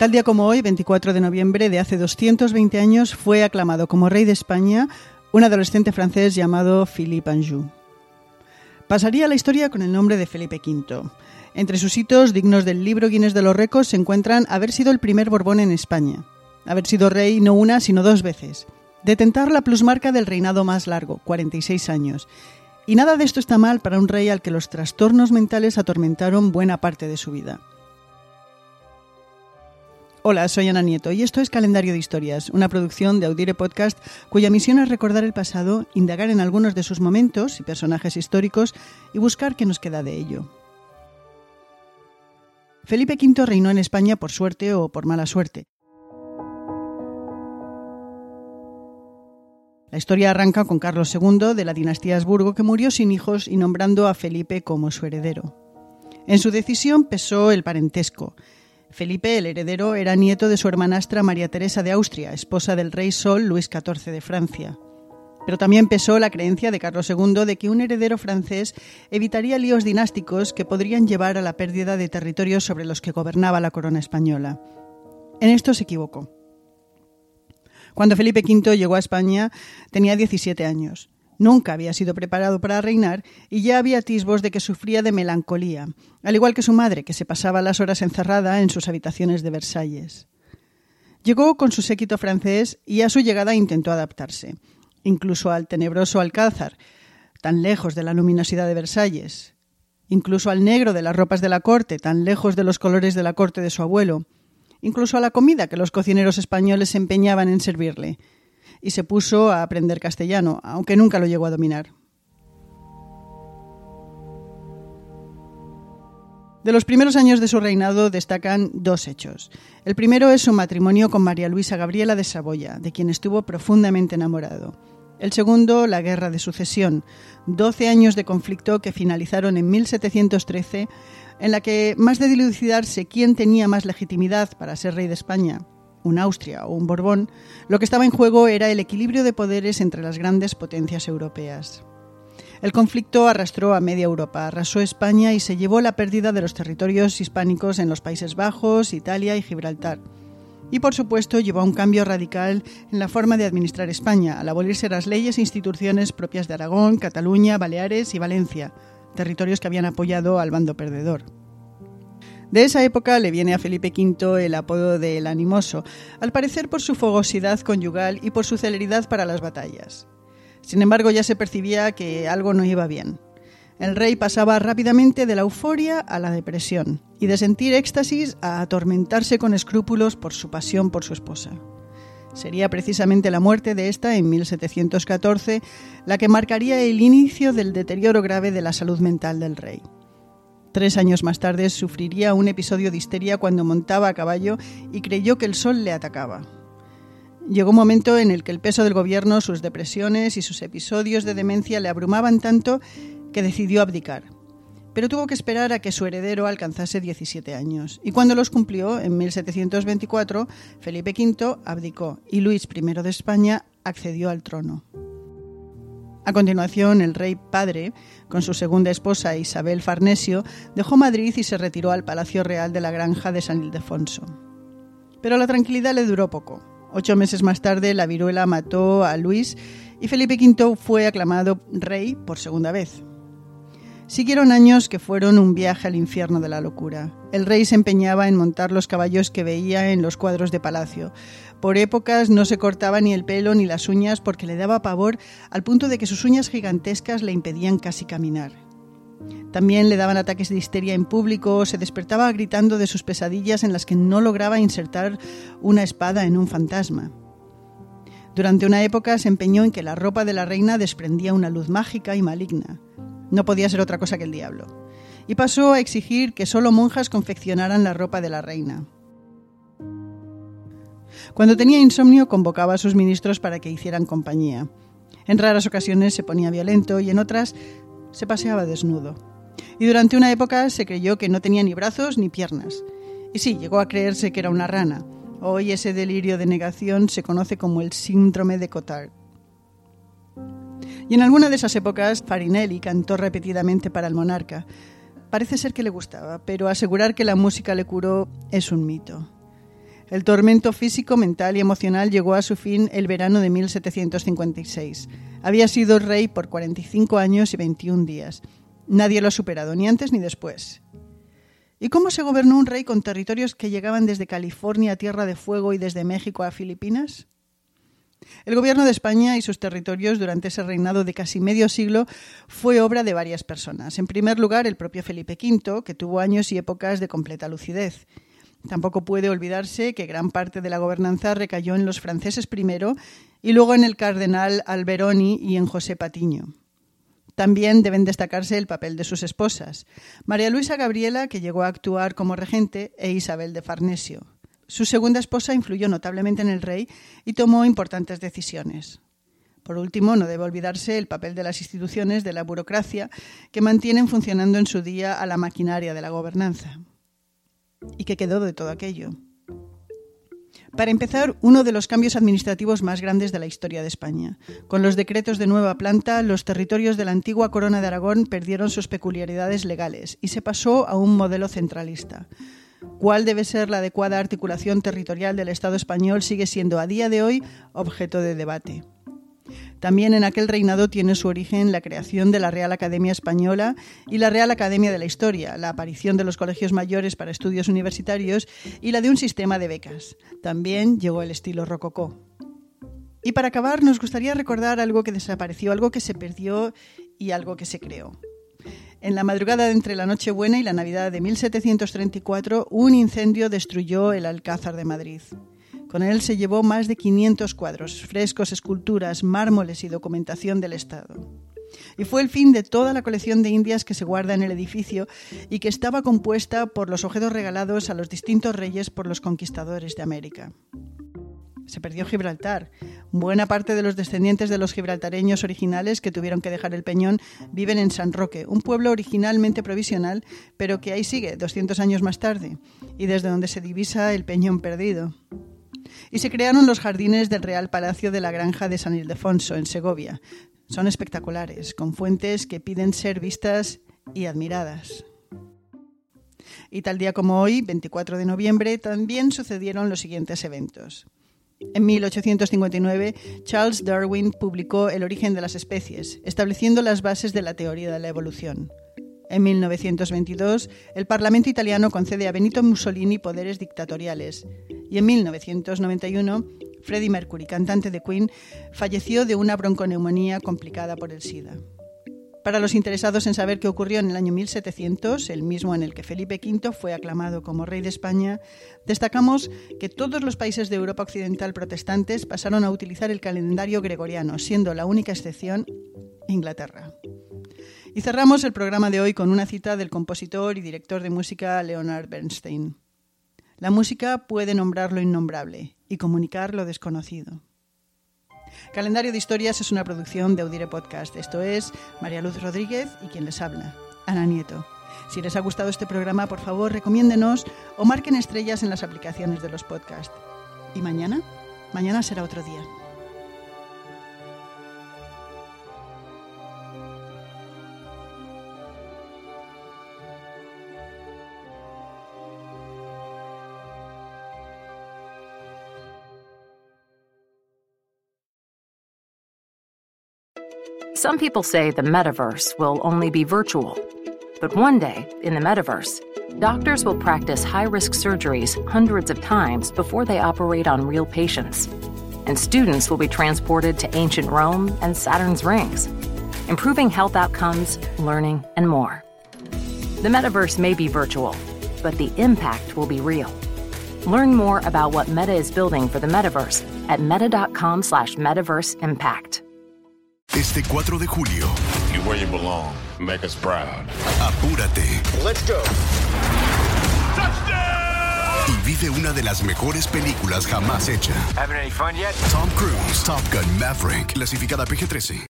Tal día como hoy, 24 de noviembre de hace 220 años, fue aclamado como rey de España un adolescente francés llamado Philippe Anjou. Pasaría la historia con el nombre de Felipe V. Entre sus hitos dignos del libro Guinness de los Récords se encuentran haber sido el primer Borbón en España, haber sido rey no una, sino dos veces, detentar la plusmarca del reinado más largo, 46 años. Y nada de esto está mal para un rey al que los trastornos mentales atormentaron buena parte de su vida. Hola, soy Ana Nieto y esto es Calendario de Historias, una producción de Audire Podcast cuya misión es recordar el pasado, indagar en algunos de sus momentos y personajes históricos y buscar qué nos queda de ello. Felipe V reinó en España por suerte o por mala suerte. La historia arranca con Carlos II de la dinastía Habsburgo que murió sin hijos y nombrando a Felipe como su heredero. En su decisión pesó el parentesco. Felipe, el heredero, era nieto de su hermanastra María Teresa de Austria, esposa del rey Sol Luis XIV de Francia. Pero también pesó la creencia de Carlos II de que un heredero francés evitaría líos dinásticos que podrían llevar a la pérdida de territorios sobre los que gobernaba la corona española. En esto se equivocó. Cuando Felipe V llegó a España tenía 17 años. Nunca había sido preparado para reinar y ya había atisbos de que sufría de melancolía, al igual que su madre, que se pasaba las horas encerrada en sus habitaciones de Versalles. Llegó con su séquito francés y a su llegada intentó adaptarse, incluso al tenebroso alcázar, tan lejos de la luminosidad de Versalles, incluso al negro de las ropas de la corte, tan lejos de los colores de la corte de su abuelo, incluso a la comida que los cocineros españoles se empeñaban en servirle, y se puso a aprender castellano, aunque nunca lo llegó a dominar. De los primeros años de su reinado destacan dos hechos. El primero es su matrimonio con María Luisa Gabriela de Saboya, de quien estuvo profundamente enamorado. El segundo, la Guerra de Sucesión, doce años de conflicto que finalizaron en 1713, en la que, más de dilucidarse quién tenía más legitimidad para ser rey de España, un Austria o un Borbón, lo que estaba en juego era el equilibrio de poderes entre las grandes potencias europeas. El conflicto arrastró a media Europa, arrasó España y se llevó la pérdida de los territorios hispánicos en los Países Bajos, Italia y Gibraltar. Y por supuesto llevó a un cambio radical en la forma de administrar España, al abolirse las leyes e instituciones propias de Aragón, Cataluña, Baleares y Valencia, territorios que habían apoyado al bando perdedor. De esa época le viene a Felipe V el apodo de El Animoso, al parecer por su fogosidad conyugal y por su celeridad para las batallas. Sin embargo, ya se percibía que algo no iba bien. El rey pasaba rápidamente de la euforia a la depresión y de sentir éxtasis a atormentarse con escrúpulos por su pasión por su esposa. Sería precisamente la muerte de esta en 1714 la que marcaría el inicio del deterioro grave de la salud mental del rey. Tres años más tarde sufriría un episodio de histeria cuando montaba a caballo y creyó que el sol le atacaba. Llegó un momento en el que el peso del gobierno, sus depresiones y sus episodios de demencia le abrumaban tanto que decidió abdicar. Pero tuvo que esperar a que su heredero alcanzase 17 años. Y cuando los cumplió, en 1724, Felipe V abdicó y Luis I de España accedió al trono. A continuación, el rey padre, con su segunda esposa Isabel Farnesio, dejó Madrid y se retiró al Palacio Real de la Granja de San Ildefonso. Pero la tranquilidad le duró poco. Ocho meses más tarde, la viruela mató a Luis y Felipe V fue aclamado rey por segunda vez. Siguieron años que fueron un viaje al infierno de la locura. El rey se empeñaba en montar los caballos que veía en los cuadros de palacio. Por épocas no se cortaba ni el pelo ni las uñas porque le daba pavor al punto de que sus uñas gigantescas le impedían casi caminar. También le daban ataques de histeria en público, se despertaba gritando de sus pesadillas en las que no lograba insertar una espada en un fantasma. Durante una época se empeñó en que la ropa de la reina desprendía una luz mágica y maligna. No podía ser otra cosa que el diablo. Y pasó a exigir que solo monjas confeccionaran la ropa de la reina. Cuando tenía insomnio convocaba a sus ministros para que hicieran compañía. En raras ocasiones se ponía violento y en otras se paseaba desnudo. Y durante una época se creyó que no tenía ni brazos ni piernas. Y sí, llegó a creerse que era una rana. Hoy ese delirio de negación se conoce como el síndrome de Cotard. Y en alguna de esas épocas Farinelli cantó repetidamente para el monarca. Parece ser que le gustaba, pero asegurar que la música le curó es un mito. El tormento físico, mental y emocional llegó a su fin el verano de 1756. Había sido rey por 45 años y 21 días. Nadie lo ha superado, ni antes ni después. ¿Y cómo se gobernó un rey con territorios que llegaban desde California a Tierra de Fuego y desde México a Filipinas? El gobierno de España y sus territorios durante ese reinado de casi medio siglo fue obra de varias personas. En primer lugar, el propio Felipe V, que tuvo años y épocas de completa lucidez. Tampoco puede olvidarse que gran parte de la gobernanza recayó en los franceses primero y luego en el cardenal Alberoni y en José Patiño. También deben destacarse el papel de sus esposas, María Luisa Gabriela, que llegó a actuar como regente, e Isabel de Farnesio. Su segunda esposa influyó notablemente en el rey y tomó importantes decisiones. Por último, no debe olvidarse el papel de las instituciones de la burocracia que mantienen funcionando en su día a la maquinaria de la gobernanza. ¿Y qué quedó de todo aquello? Para empezar, uno de los cambios administrativos más grandes de la historia de España. Con los decretos de nueva planta, los territorios de la antigua Corona de Aragón perdieron sus peculiaridades legales y se pasó a un modelo centralista. ¿Cuál debe ser la adecuada articulación territorial del Estado español sigue siendo a día de hoy objeto de debate? También en aquel reinado tiene su origen la creación de la Real Academia Española y la Real Academia de la Historia, la aparición de los colegios mayores para estudios universitarios y la de un sistema de becas. También llegó el estilo rococó. Y para acabar, nos gustaría recordar algo que desapareció, algo que se perdió y algo que se creó. En la madrugada entre la Nochebuena y la Navidad de 1734, un incendio destruyó el Alcázar de Madrid. Con él se llevó más de 500 cuadros, frescos, esculturas, mármoles y documentación del Estado. Y fue el fin de toda la colección de indias que se guarda en el edificio y que estaba compuesta por los objetos regalados a los distintos reyes por los conquistadores de América. Se perdió Gibraltar. Buena parte de los descendientes de los gibraltareños originales que tuvieron que dejar el peñón viven en San Roque, un pueblo originalmente provisional, pero que ahí sigue 200 años más tarde, y desde donde se divisa el peñón perdido y se crearon los jardines del Real Palacio de la Granja de San Ildefonso, en Segovia. Son espectaculares, con fuentes que piden ser vistas y admiradas. Y tal día como hoy, 24 de noviembre, también sucedieron los siguientes eventos. En 1859, Charles Darwin publicó El origen de las especies, estableciendo las bases de la teoría de la evolución. En 1922, el Parlamento italiano concede a Benito Mussolini poderes dictatoriales. Y en 1991, Freddie Mercury, cantante de Queen, falleció de una bronconeumonía complicada por el SIDA. Para los interesados en saber qué ocurrió en el año 1700, el mismo en el que Felipe V fue aclamado como rey de España, destacamos que todos los países de Europa Occidental protestantes pasaron a utilizar el calendario gregoriano, siendo la única excepción Inglaterra. Y cerramos el programa de hoy con una cita del compositor y director de música Leonard Bernstein. La música puede nombrar lo innombrable y comunicar lo desconocido. Calendario de Historias es una producción de Audire Podcast. Esto es María Luz Rodríguez y quien les habla, Ana Nieto. Si les ha gustado este programa, por favor, recomiéndenos o marquen estrellas en las aplicaciones de los podcasts. ¿Y mañana? Mañana será otro día. Some people say the metaverse will only be virtual. But one day, in the metaverse, doctors will practice high risk surgeries hundreds of times before they operate on real patients. And students will be transported to ancient Rome and Saturn's rings, improving health outcomes, learning, and more. The metaverse may be virtual, but the impact will be real. Learn more about what Meta is building for the metaverse at meta.com slash metaverse impact. Este 4 de julio. You're where you belong. Make us proud. Apúrate. Let's go. Y vive una de las mejores películas jamás hecha. Having any fun yet? Tom Cruise, Top Gun Maverick, clasificada PG-13.